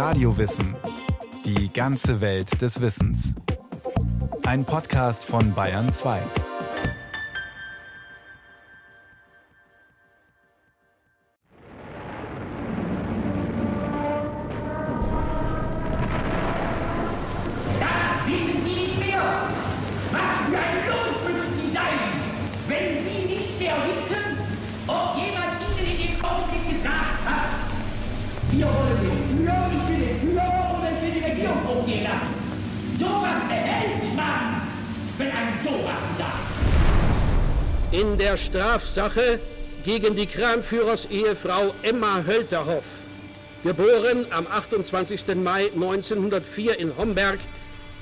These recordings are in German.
Radiowissen. Die ganze Welt des Wissens. Ein Podcast von Bayern 2. Strafsache gegen die Kranführers Ehefrau Emma Hölterhoff, geboren am 28. Mai 1904 in Homberg,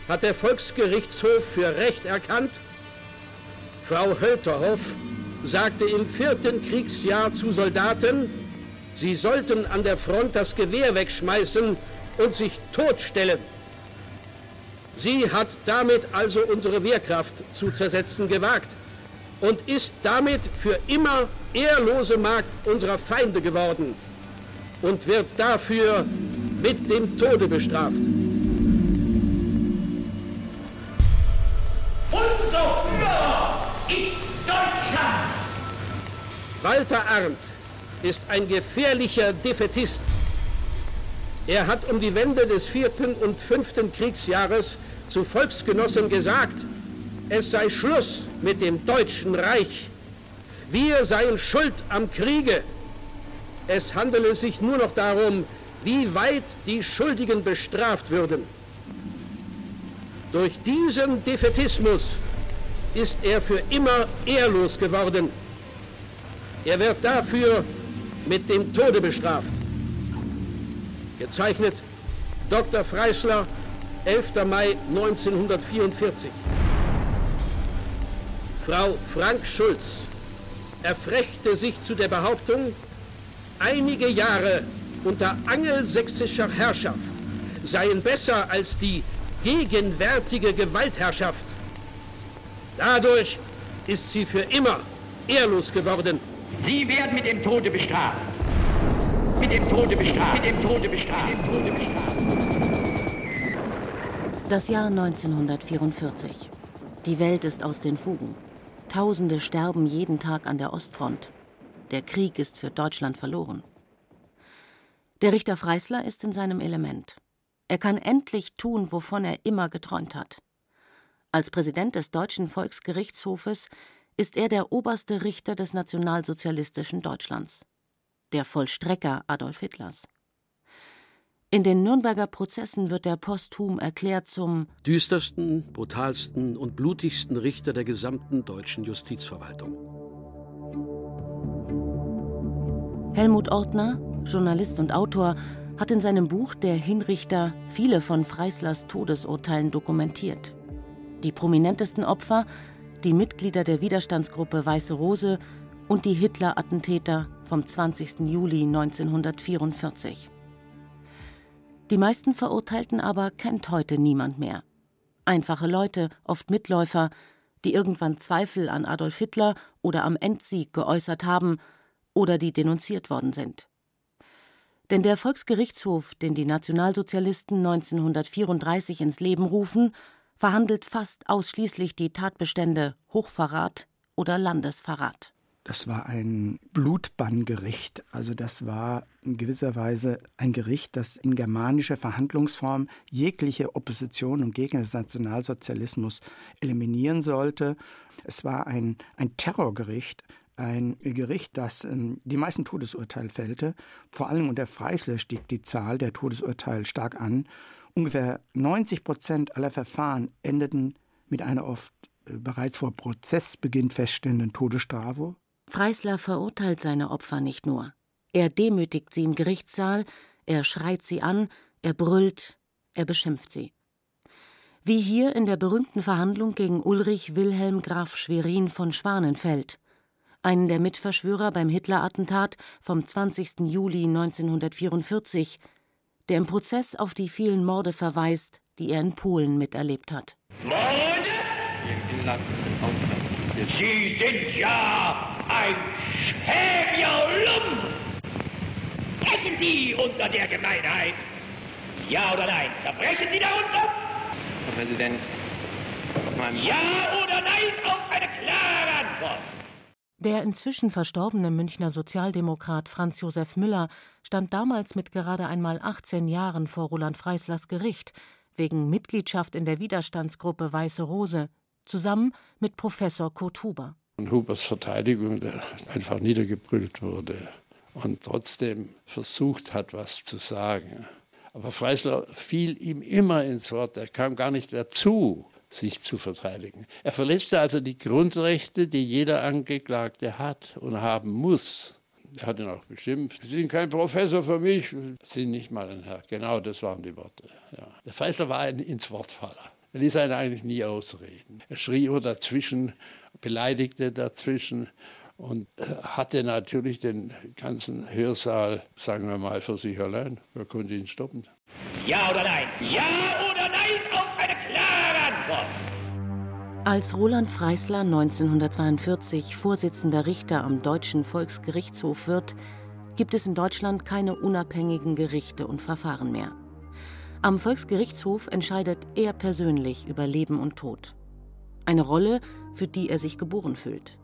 hat der Volksgerichtshof für Recht erkannt. Frau Hölterhoff sagte im vierten Kriegsjahr zu Soldaten, sie sollten an der Front das Gewehr wegschmeißen und sich totstellen. Sie hat damit also unsere Wehrkraft zu zersetzen gewagt und ist damit für immer ehrlose Magd unserer Feinde geworden und wird dafür mit dem Tode bestraft. Unser Führer ist Deutschland. Walter Arndt ist ein gefährlicher Defetist. Er hat um die Wende des vierten und fünften Kriegsjahres zu Volksgenossen gesagt, es sei Schluss mit dem Deutschen Reich. Wir seien schuld am Kriege. Es handele sich nur noch darum, wie weit die Schuldigen bestraft würden. Durch diesen Defetismus ist er für immer ehrlos geworden. Er wird dafür mit dem Tode bestraft. Gezeichnet Dr. Freisler, 11. Mai 1944. Frau Frank Schulz erfrechte sich zu der Behauptung, einige Jahre unter angelsächsischer Herrschaft seien besser als die gegenwärtige Gewaltherrschaft. Dadurch ist sie für immer ehrlos geworden. Sie werden mit dem Tode bestraft. Mit dem Tode bestraft. Mit dem Tode bestraft. Mit dem Tode bestraft. Das Jahr 1944. Die Welt ist aus den Fugen. Tausende sterben jeden Tag an der Ostfront. Der Krieg ist für Deutschland verloren. Der Richter Freisler ist in seinem Element. Er kann endlich tun, wovon er immer geträumt hat. Als Präsident des Deutschen Volksgerichtshofes ist er der oberste Richter des nationalsozialistischen Deutschlands, der Vollstrecker Adolf Hitlers. In den Nürnberger Prozessen wird er posthum erklärt zum düstersten, brutalsten und blutigsten Richter der gesamten deutschen Justizverwaltung. Helmut Ortner, Journalist und Autor, hat in seinem Buch Der Hinrichter viele von Freislers Todesurteilen dokumentiert. Die prominentesten Opfer, die Mitglieder der Widerstandsgruppe Weiße Rose und die Hitler-Attentäter vom 20. Juli 1944. Die meisten Verurteilten aber kennt heute niemand mehr. Einfache Leute, oft Mitläufer, die irgendwann Zweifel an Adolf Hitler oder am Endsieg geäußert haben oder die denunziert worden sind. Denn der Volksgerichtshof, den die Nationalsozialisten 1934 ins Leben rufen, verhandelt fast ausschließlich die Tatbestände Hochverrat oder Landesverrat. Das war ein Blutbanngericht. Also das war in gewisser Weise ein Gericht, das in germanischer Verhandlungsform jegliche Opposition und Gegner des Nationalsozialismus eliminieren sollte. Es war ein, ein Terrorgericht, ein Gericht, das ähm, die meisten Todesurteile fällte. Vor allem unter Freisler stieg die Zahl der Todesurteile stark an. Ungefähr 90 Prozent aller Verfahren endeten mit einer oft äh, bereits vor Prozessbeginn feststehenden Todesstrafe. Freisler verurteilt seine Opfer nicht nur. Er demütigt sie im Gerichtssaal, er schreit sie an, er brüllt, er beschimpft sie. Wie hier in der berühmten Verhandlung gegen Ulrich Wilhelm Graf Schwerin von Schwanenfeld, einen der Mitverschwörer beim Hitler-Attentat vom 20. Juli 1944, der im Prozess auf die vielen Morde verweist, die er in Polen miterlebt hat. Morde? Sie sind ja ein schäbiger Lump. Brechen Sie unter der Gemeinheit. Ja oder nein? Zerbrechen Sie darunter? Herr Präsident, ja oder nein auf eine klare Antwort. Der inzwischen verstorbene Münchner Sozialdemokrat Franz Josef Müller stand damals mit gerade einmal 18 Jahren vor Roland Freislers Gericht wegen Mitgliedschaft in der Widerstandsgruppe Weiße Rose, zusammen mit Professor Kurt Huber. Und Hubers Verteidigung, einfach niedergebrüllt wurde und trotzdem versucht hat, was zu sagen. Aber Freisler fiel ihm immer ins Wort, er kam gar nicht dazu, sich zu verteidigen. Er verletzte also die Grundrechte, die jeder Angeklagte hat und haben muss. Er hat ihn auch bestimmt. Sie sind kein Professor für mich, Sie sind nicht mal ein Herr. Genau, das waren die Worte. Ja. Der Freisler war ein ins Wortfaller. Er ließ einen eigentlich nie ausreden. Er schrie immer dazwischen, beleidigte dazwischen und äh, hatte natürlich den ganzen Hörsaal, sagen wir mal, für sich allein. Wer konnte ihn stoppen? Ja oder nein? Ja oder nein auf eine klare Antwort. Als Roland Freisler 1942 Vorsitzender Richter am Deutschen Volksgerichtshof wird, gibt es in Deutschland keine unabhängigen Gerichte und Verfahren mehr. Am Volksgerichtshof entscheidet er persönlich über Leben und Tod. Eine Rolle, für die er sich geboren fühlt.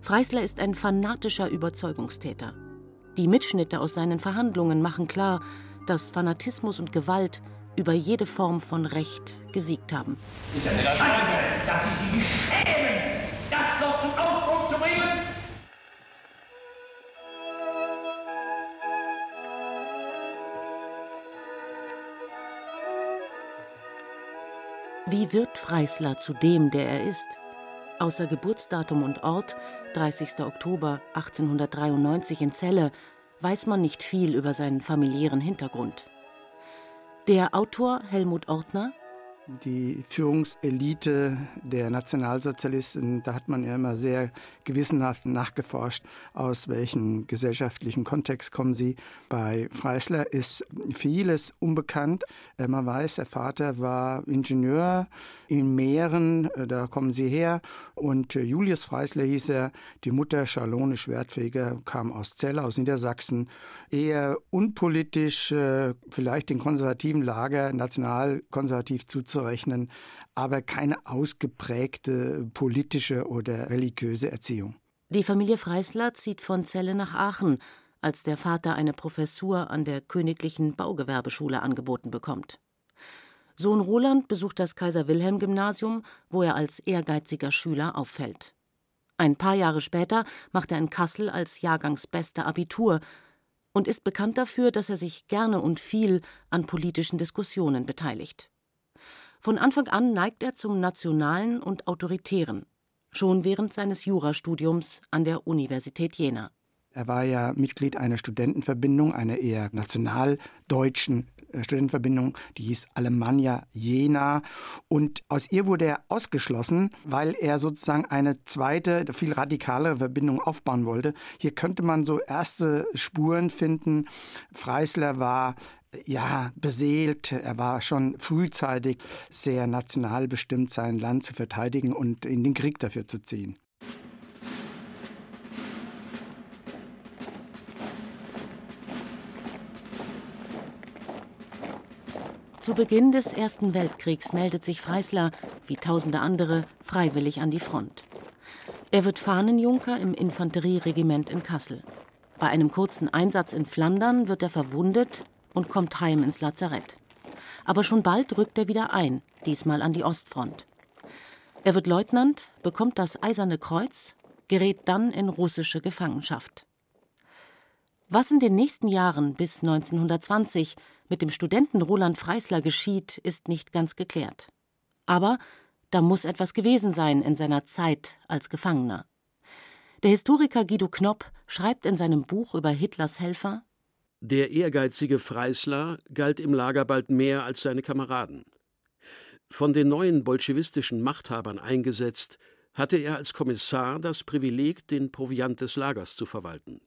Freisler ist ein fanatischer Überzeugungstäter. Die Mitschnitte aus seinen Verhandlungen machen klar, dass Fanatismus und Gewalt über jede Form von Recht gesiegt haben. Ist eine Schande, dass Sie sich schämen, das noch zum Ausdruck zu bringen. Wie wird Freisler zu dem, der er ist? Außer Geburtsdatum und Ort, 30. Oktober 1893 in Celle, weiß man nicht viel über seinen familiären Hintergrund. Der Autor Helmut Ortner die Führungselite der Nationalsozialisten, da hat man ja immer sehr gewissenhaft nachgeforscht, aus welchem gesellschaftlichen Kontext kommen sie. Bei Freisler ist vieles unbekannt. Äh, man weiß, der Vater war Ingenieur in Mähren, äh, da kommen sie her. Und äh, Julius Freisler hieß er, die Mutter Charlone Schwertfeger kam aus Celle, aus Niedersachsen. Eher unpolitisch, vielleicht den konservativen Lager nationalkonservativ zuzusehen zu rechnen, aber keine ausgeprägte politische oder religiöse Erziehung. Die Familie Freisler zieht von Celle nach Aachen, als der Vater eine Professur an der Königlichen Baugewerbeschule angeboten bekommt. Sohn Roland besucht das Kaiser-Wilhelm-Gymnasium, wo er als ehrgeiziger Schüler auffällt. Ein paar Jahre später macht er in Kassel als Jahrgangsbester Abitur und ist bekannt dafür, dass er sich gerne und viel an politischen Diskussionen beteiligt. Von Anfang an neigt er zum Nationalen und Autoritären, schon während seines Jurastudiums an der Universität Jena. Er war ja Mitglied einer Studentenverbindung, einer eher nationaldeutschen äh, Studentenverbindung, die hieß Alemannia Jena. Und aus ihr wurde er ausgeschlossen, weil er sozusagen eine zweite, viel radikalere Verbindung aufbauen wollte. Hier könnte man so erste Spuren finden. Freisler war ja, beseelt. Er war schon frühzeitig sehr national bestimmt, sein Land zu verteidigen und in den Krieg dafür zu ziehen. Zu Beginn des Ersten Weltkriegs meldet sich Freisler, wie tausende andere, freiwillig an die Front. Er wird Fahnenjunker im Infanterieregiment in Kassel. Bei einem kurzen Einsatz in Flandern wird er verwundet und kommt heim ins Lazarett. Aber schon bald rückt er wieder ein, diesmal an die Ostfront. Er wird Leutnant, bekommt das Eiserne Kreuz, gerät dann in russische Gefangenschaft. Was in den nächsten Jahren bis 1920 mit dem Studenten Roland Freisler geschieht, ist nicht ganz geklärt. Aber da muss etwas gewesen sein in seiner Zeit als Gefangener. Der Historiker Guido Knopp schreibt in seinem Buch über Hitlers Helfer der ehrgeizige Freisler galt im Lager bald mehr als seine Kameraden. Von den neuen bolschewistischen Machthabern eingesetzt, hatte er als Kommissar das Privileg, den Proviant des Lagers zu verwalten.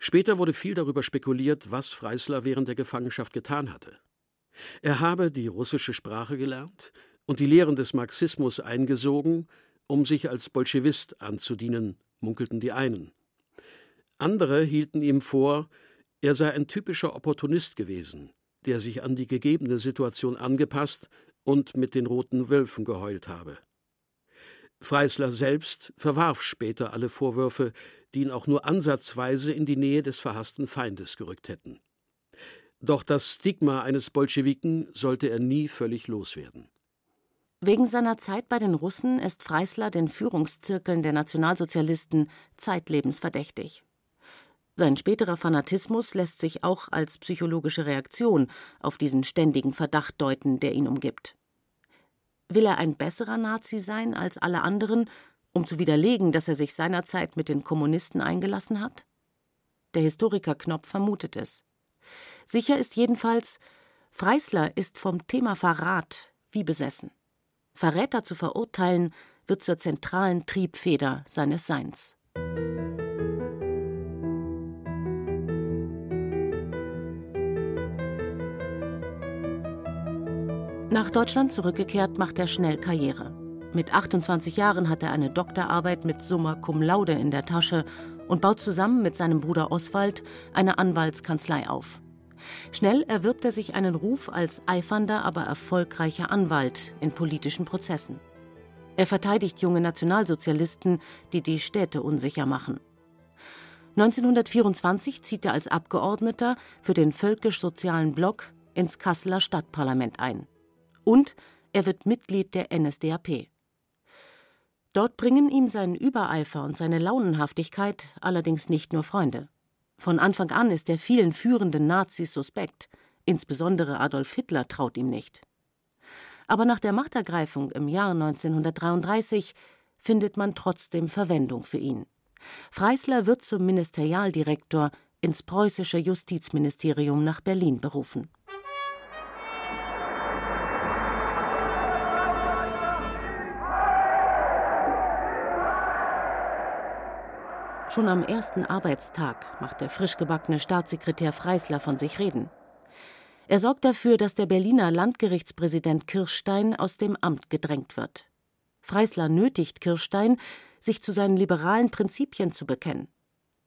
Später wurde viel darüber spekuliert, was Freisler während der Gefangenschaft getan hatte. Er habe die russische Sprache gelernt und die Lehren des Marxismus eingesogen, um sich als Bolschewist anzudienen, munkelten die einen. Andere hielten ihm vor, er sei ein typischer Opportunist gewesen, der sich an die gegebene Situation angepasst und mit den roten Wölfen geheult habe. Freisler selbst verwarf später alle Vorwürfe, die ihn auch nur ansatzweise in die Nähe des verhassten Feindes gerückt hätten. Doch das Stigma eines Bolschewiken sollte er nie völlig loswerden. Wegen seiner Zeit bei den Russen ist Freisler den Führungszirkeln der Nationalsozialisten zeitlebens verdächtig. Sein späterer Fanatismus lässt sich auch als psychologische Reaktion auf diesen ständigen Verdacht deuten, der ihn umgibt. Will er ein besserer Nazi sein als alle anderen, um zu widerlegen, dass er sich seinerzeit mit den Kommunisten eingelassen hat? Der Historiker Knopf vermutet es. Sicher ist jedenfalls, Freisler ist vom Thema Verrat wie besessen. Verräter zu verurteilen wird zur zentralen Triebfeder seines Seins. Nach Deutschland zurückgekehrt, macht er schnell Karriere. Mit 28 Jahren hat er eine Doktorarbeit mit Summa Cum Laude in der Tasche und baut zusammen mit seinem Bruder Oswald eine Anwaltskanzlei auf. Schnell erwirbt er sich einen Ruf als eifernder, aber erfolgreicher Anwalt in politischen Prozessen. Er verteidigt junge Nationalsozialisten, die die Städte unsicher machen. 1924 zieht er als Abgeordneter für den völkisch-sozialen Block ins Kasseler Stadtparlament ein. Und er wird Mitglied der NSDAP. Dort bringen ihm sein Übereifer und seine Launenhaftigkeit allerdings nicht nur Freunde. Von Anfang an ist er vielen führenden Nazis suspekt, insbesondere Adolf Hitler traut ihm nicht. Aber nach der Machtergreifung im Jahr 1933 findet man trotzdem Verwendung für ihn. Freisler wird zum Ministerialdirektor ins preußische Justizministerium nach Berlin berufen. Schon am ersten Arbeitstag macht der frischgebackene Staatssekretär Freisler von sich reden. Er sorgt dafür, dass der Berliner Landgerichtspräsident Kirschstein aus dem Amt gedrängt wird. Freisler nötigt Kirschstein, sich zu seinen liberalen Prinzipien zu bekennen.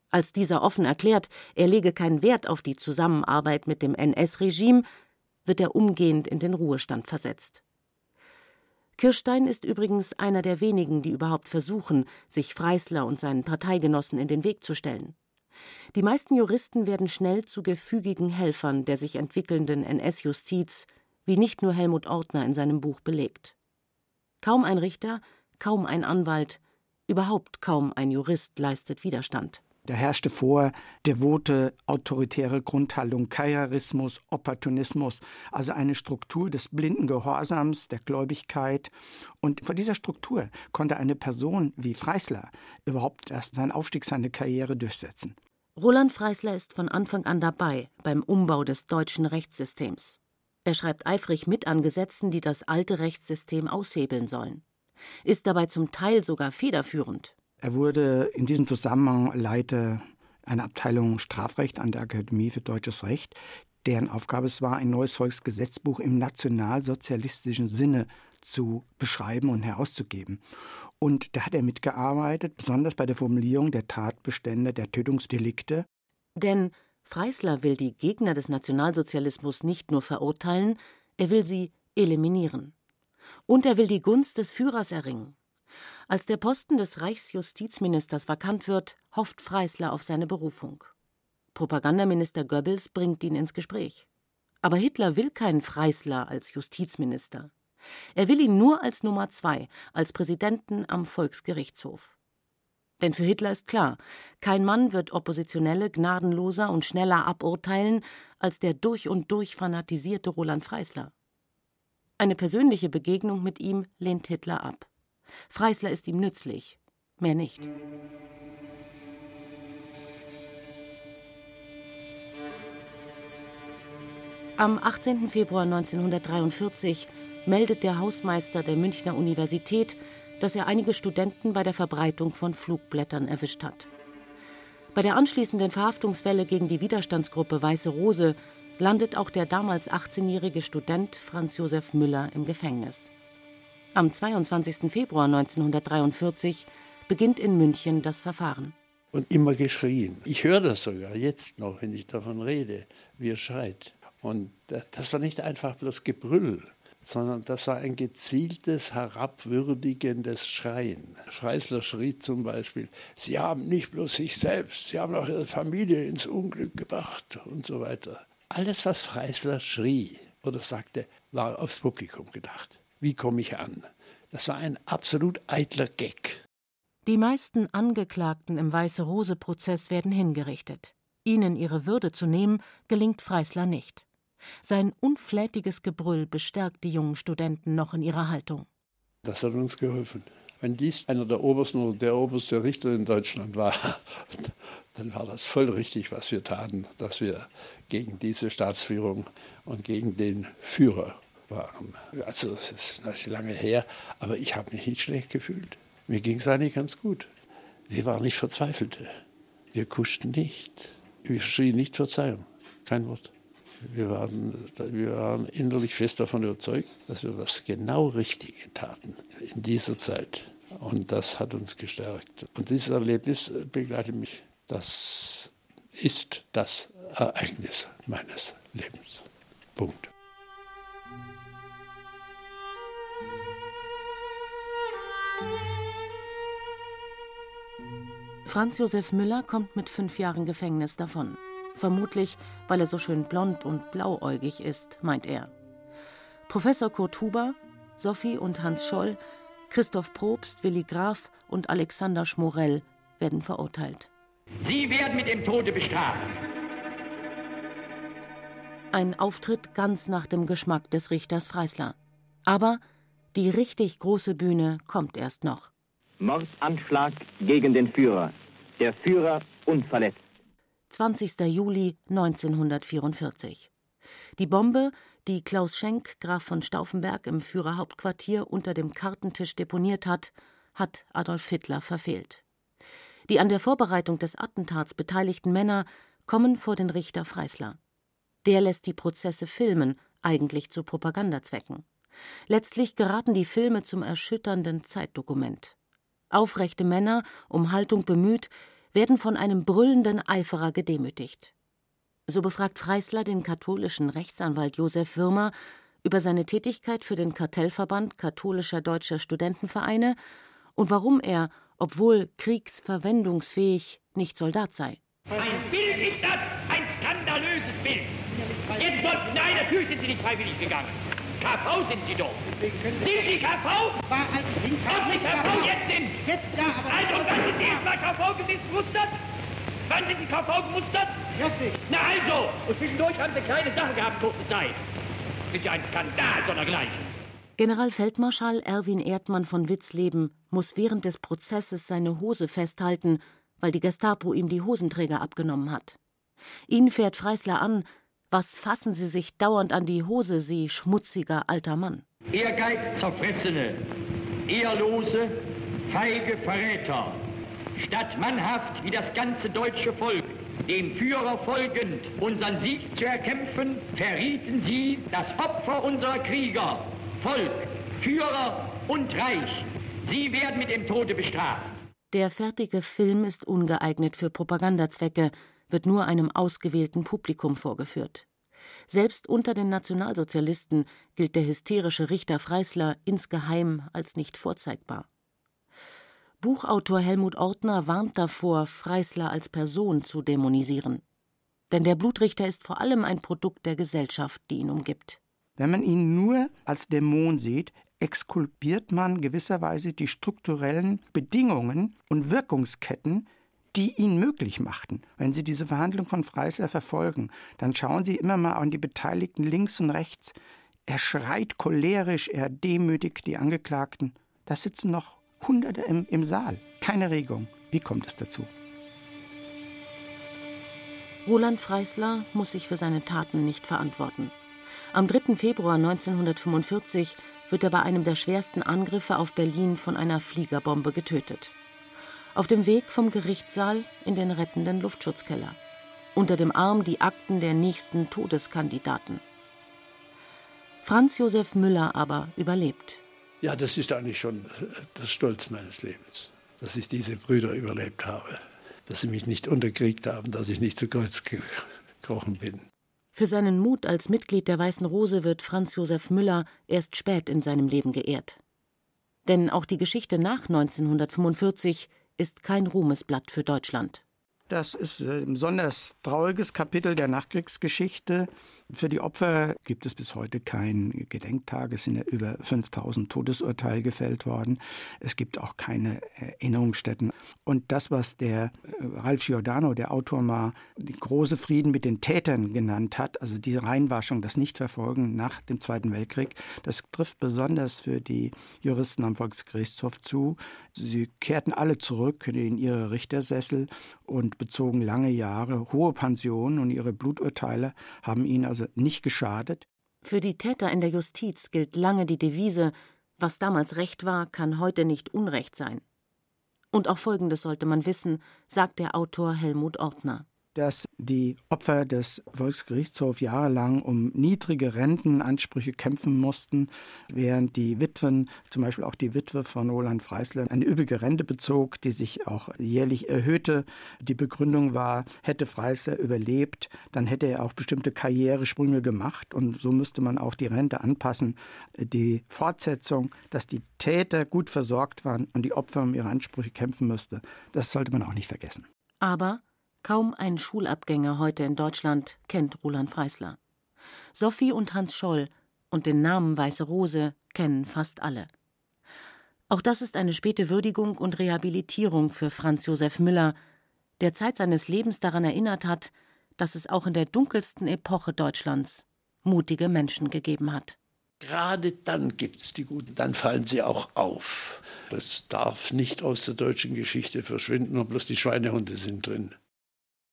Als dieser offen erklärt, er lege keinen Wert auf die Zusammenarbeit mit dem NS-Regime, wird er umgehend in den Ruhestand versetzt. Kirstein ist übrigens einer der wenigen, die überhaupt versuchen, sich Freisler und seinen Parteigenossen in den Weg zu stellen. Die meisten Juristen werden schnell zu gefügigen Helfern der sich entwickelnden NS-Justiz, wie nicht nur Helmut Ortner in seinem Buch belegt. Kaum ein Richter, kaum ein Anwalt, überhaupt kaum ein Jurist leistet Widerstand. Da herrschte vor devote, autoritäre Grundhaltung, Kairismus, Opportunismus, also eine Struktur des blinden Gehorsams, der Gläubigkeit. Und vor dieser Struktur konnte eine Person wie Freisler überhaupt erst seinen Aufstieg, seine Karriere durchsetzen. Roland Freisler ist von Anfang an dabei beim Umbau des deutschen Rechtssystems. Er schreibt eifrig mit an Gesetzen, die das alte Rechtssystem aushebeln sollen. Ist dabei zum Teil sogar federführend. Er wurde in diesem Zusammenhang Leiter einer Abteilung Strafrecht an der Akademie für Deutsches Recht, deren Aufgabe es war, ein neues Volksgesetzbuch im nationalsozialistischen Sinne zu beschreiben und herauszugeben. Und da hat er mitgearbeitet, besonders bei der Formulierung der Tatbestände der Tötungsdelikte. Denn Freisler will die Gegner des Nationalsozialismus nicht nur verurteilen, er will sie eliminieren. Und er will die Gunst des Führers erringen. Als der Posten des Reichsjustizministers vakant wird, hofft Freisler auf seine Berufung. Propagandaminister Goebbels bringt ihn ins Gespräch. Aber Hitler will keinen Freisler als Justizminister. Er will ihn nur als Nummer zwei, als Präsidenten am Volksgerichtshof. Denn für Hitler ist klar, kein Mann wird Oppositionelle gnadenloser und schneller aburteilen als der durch und durch fanatisierte Roland Freisler. Eine persönliche Begegnung mit ihm lehnt Hitler ab. Freisler ist ihm nützlich, mehr nicht. Am 18. Februar 1943 meldet der Hausmeister der Münchner Universität, dass er einige Studenten bei der Verbreitung von Flugblättern erwischt hat. Bei der anschließenden Verhaftungswelle gegen die Widerstandsgruppe Weiße Rose landet auch der damals 18-jährige Student Franz Josef Müller im Gefängnis. Am 22. Februar 1943 beginnt in München das Verfahren. Und immer geschrien. Ich höre das sogar jetzt noch, wenn ich davon rede, wie er schreit. Und das war nicht einfach bloß Gebrüll, sondern das war ein gezieltes, herabwürdigendes Schreien. Freisler schrie zum Beispiel, Sie haben nicht bloß sich selbst, Sie haben auch Ihre Familie ins Unglück gebracht und so weiter. Alles, was Freisler schrie oder sagte, war aufs Publikum gedacht. Wie komme ich an? Das war ein absolut eitler Gag. Die meisten Angeklagten im Weiße-Rose-Prozess werden hingerichtet. Ihnen ihre Würde zu nehmen, gelingt Freisler nicht. Sein unflätiges Gebrüll bestärkt die jungen Studenten noch in ihrer Haltung. Das hat uns geholfen. Wenn dies einer der obersten oder der oberste Richter in Deutschland war, dann war das voll richtig, was wir taten, dass wir gegen diese Staatsführung und gegen den Führer waren. Also es ist natürlich lange her, aber ich habe mich nicht schlecht gefühlt. Mir ging es eigentlich ganz gut. Wir waren nicht Verzweifelte. Wir kuschten nicht. Wir schrien nicht Verzeihung. Kein Wort. Wir waren, wir waren innerlich fest davon überzeugt, dass wir das genau Richtige taten in dieser Zeit. Und das hat uns gestärkt. Und dieses Erlebnis begleitet mich. Das ist das Ereignis meines Lebens. Punkt. Franz Josef Müller kommt mit fünf Jahren Gefängnis davon. Vermutlich, weil er so schön blond und blauäugig ist, meint er. Professor Kurt Huber, Sophie und Hans Scholl, Christoph Probst, Willi Graf und Alexander Schmorell werden verurteilt. Sie werden mit dem Tode bestraft. Ein Auftritt ganz nach dem Geschmack des Richters Freisler. Aber die richtig große Bühne kommt erst noch. Mordanschlag gegen den Führer. Der Führer unverletzt. 20. Juli 1944. Die Bombe, die Klaus Schenk, Graf von Stauffenberg, im Führerhauptquartier unter dem Kartentisch deponiert hat, hat Adolf Hitler verfehlt. Die an der Vorbereitung des Attentats beteiligten Männer kommen vor den Richter Freisler. Der lässt die Prozesse filmen, eigentlich zu Propagandazwecken. Letztlich geraten die Filme zum erschütternden Zeitdokument. Aufrechte Männer, um Haltung bemüht, werden von einem brüllenden Eiferer gedemütigt. So befragt Freisler den katholischen Rechtsanwalt Josef Würmer über seine Tätigkeit für den Kartellverband katholischer deutscher Studentenvereine und warum er, obwohl kriegsverwendungsfähig, nicht Soldat sei. Ein Bild ist das, ein skandalöses Bild. Jetzt wollten, nein, natürlich sind Sie nicht freiwillig gegangen. KV sind Sie doch. Sind Sie KV? War als Ob Sie KV jetzt sind? Jetzt ja, aber... Also, wann sind Sie erstmal KV gemustert? Wann sind Sie KV gemustert? Jetzt Na also, und zwischendurch haben Sie kleine Sachen gehabt, kurze Zeit. Sind ja ein Skandal sondergleichen. Generalfeldmarschall Erwin Erdmann von Witzleben muss während des Prozesses seine Hose festhalten, weil die Gestapo ihm die Hosenträger abgenommen hat. Ihn fährt Freisler an, was fassen Sie sich dauernd an die Hose, Sie schmutziger alter Mann? Ehrgeiz zerfressene, ehrlose, feige Verräter, statt mannhaft wie das ganze deutsche Volk dem Führer folgend unseren Sieg zu erkämpfen, verrieten sie das Opfer unserer Krieger, Volk, Führer und Reich. Sie werden mit dem Tode bestraft. Der fertige Film ist ungeeignet für Propagandazwecke, wird nur einem ausgewählten Publikum vorgeführt. Selbst unter den Nationalsozialisten gilt der hysterische Richter Freisler insgeheim als nicht vorzeigbar. Buchautor Helmut Ortner warnt davor, Freisler als Person zu dämonisieren. Denn der Blutrichter ist vor allem ein Produkt der Gesellschaft, die ihn umgibt. Wenn man ihn nur als Dämon sieht, exkulpiert man gewisserweise die strukturellen Bedingungen und Wirkungsketten, die ihn möglich machten. Wenn Sie diese Verhandlung von Freisler verfolgen, dann schauen Sie immer mal an die Beteiligten links und rechts. Er schreit cholerisch, er demütigt die Angeklagten. Da sitzen noch Hunderte im, im Saal. Keine Regung. Wie kommt es dazu? Roland Freisler muss sich für seine Taten nicht verantworten. Am 3. Februar 1945 wird er bei einem der schwersten Angriffe auf Berlin von einer Fliegerbombe getötet. Auf dem Weg vom Gerichtssaal in den rettenden Luftschutzkeller. Unter dem Arm die Akten der nächsten Todeskandidaten. Franz Josef Müller aber überlebt. Ja, das ist eigentlich schon der Stolz meines Lebens, dass ich diese Brüder überlebt habe, dass sie mich nicht unterkriegt haben, dass ich nicht zu Kreuz gekrochen bin. Für seinen Mut als Mitglied der Weißen Rose wird Franz Josef Müller erst spät in seinem Leben geehrt. Denn auch die Geschichte nach 1945 ist kein Ruhmesblatt für Deutschland. Das ist ein besonders trauriges Kapitel der Nachkriegsgeschichte. Für die Opfer gibt es bis heute kein Gedenktag. Es sind ja über 5000 Todesurteile gefällt worden. Es gibt auch keine Erinnerungsstätten. Und das, was der äh, Ralph Giordano, der Autor mal, den große Frieden mit den Tätern genannt hat, also diese Reinwaschung, das Nichtverfolgen nach dem Zweiten Weltkrieg, das trifft besonders für die Juristen am Volksgerichtshof zu. Sie kehrten alle zurück in ihre Richtersessel und bezogen lange Jahre hohe Pensionen und ihre Bluturteile haben ihnen also nicht geschadet. Für die Täter in der Justiz gilt lange die Devise, was damals Recht war, kann heute nicht Unrecht sein. Und auch Folgendes sollte man wissen, sagt der Autor Helmut Ortner dass die Opfer des Volksgerichtshofs jahrelang um niedrige Rentenansprüche kämpfen mussten, während die Witwen, zum Beispiel auch die Witwe von Roland Freisler, eine üppige Rente bezog, die sich auch jährlich erhöhte. Die Begründung war, hätte Freisler überlebt, dann hätte er auch bestimmte Karrieresprünge gemacht und so müsste man auch die Rente anpassen. Die Fortsetzung, dass die Täter gut versorgt waren und die Opfer um ihre Ansprüche kämpfen müsste, das sollte man auch nicht vergessen. Aber Kaum ein Schulabgänger heute in Deutschland kennt Roland Freisler. Sophie und Hans Scholl und den Namen Weiße Rose kennen fast alle. Auch das ist eine späte Würdigung und Rehabilitierung für Franz Josef Müller, der Zeit seines Lebens daran erinnert hat, dass es auch in der dunkelsten Epoche Deutschlands mutige Menschen gegeben hat. Gerade dann gibt es die Guten, dann fallen sie auch auf. Das darf nicht aus der deutschen Geschichte verschwinden, nur bloß die Schweinehunde sind drin.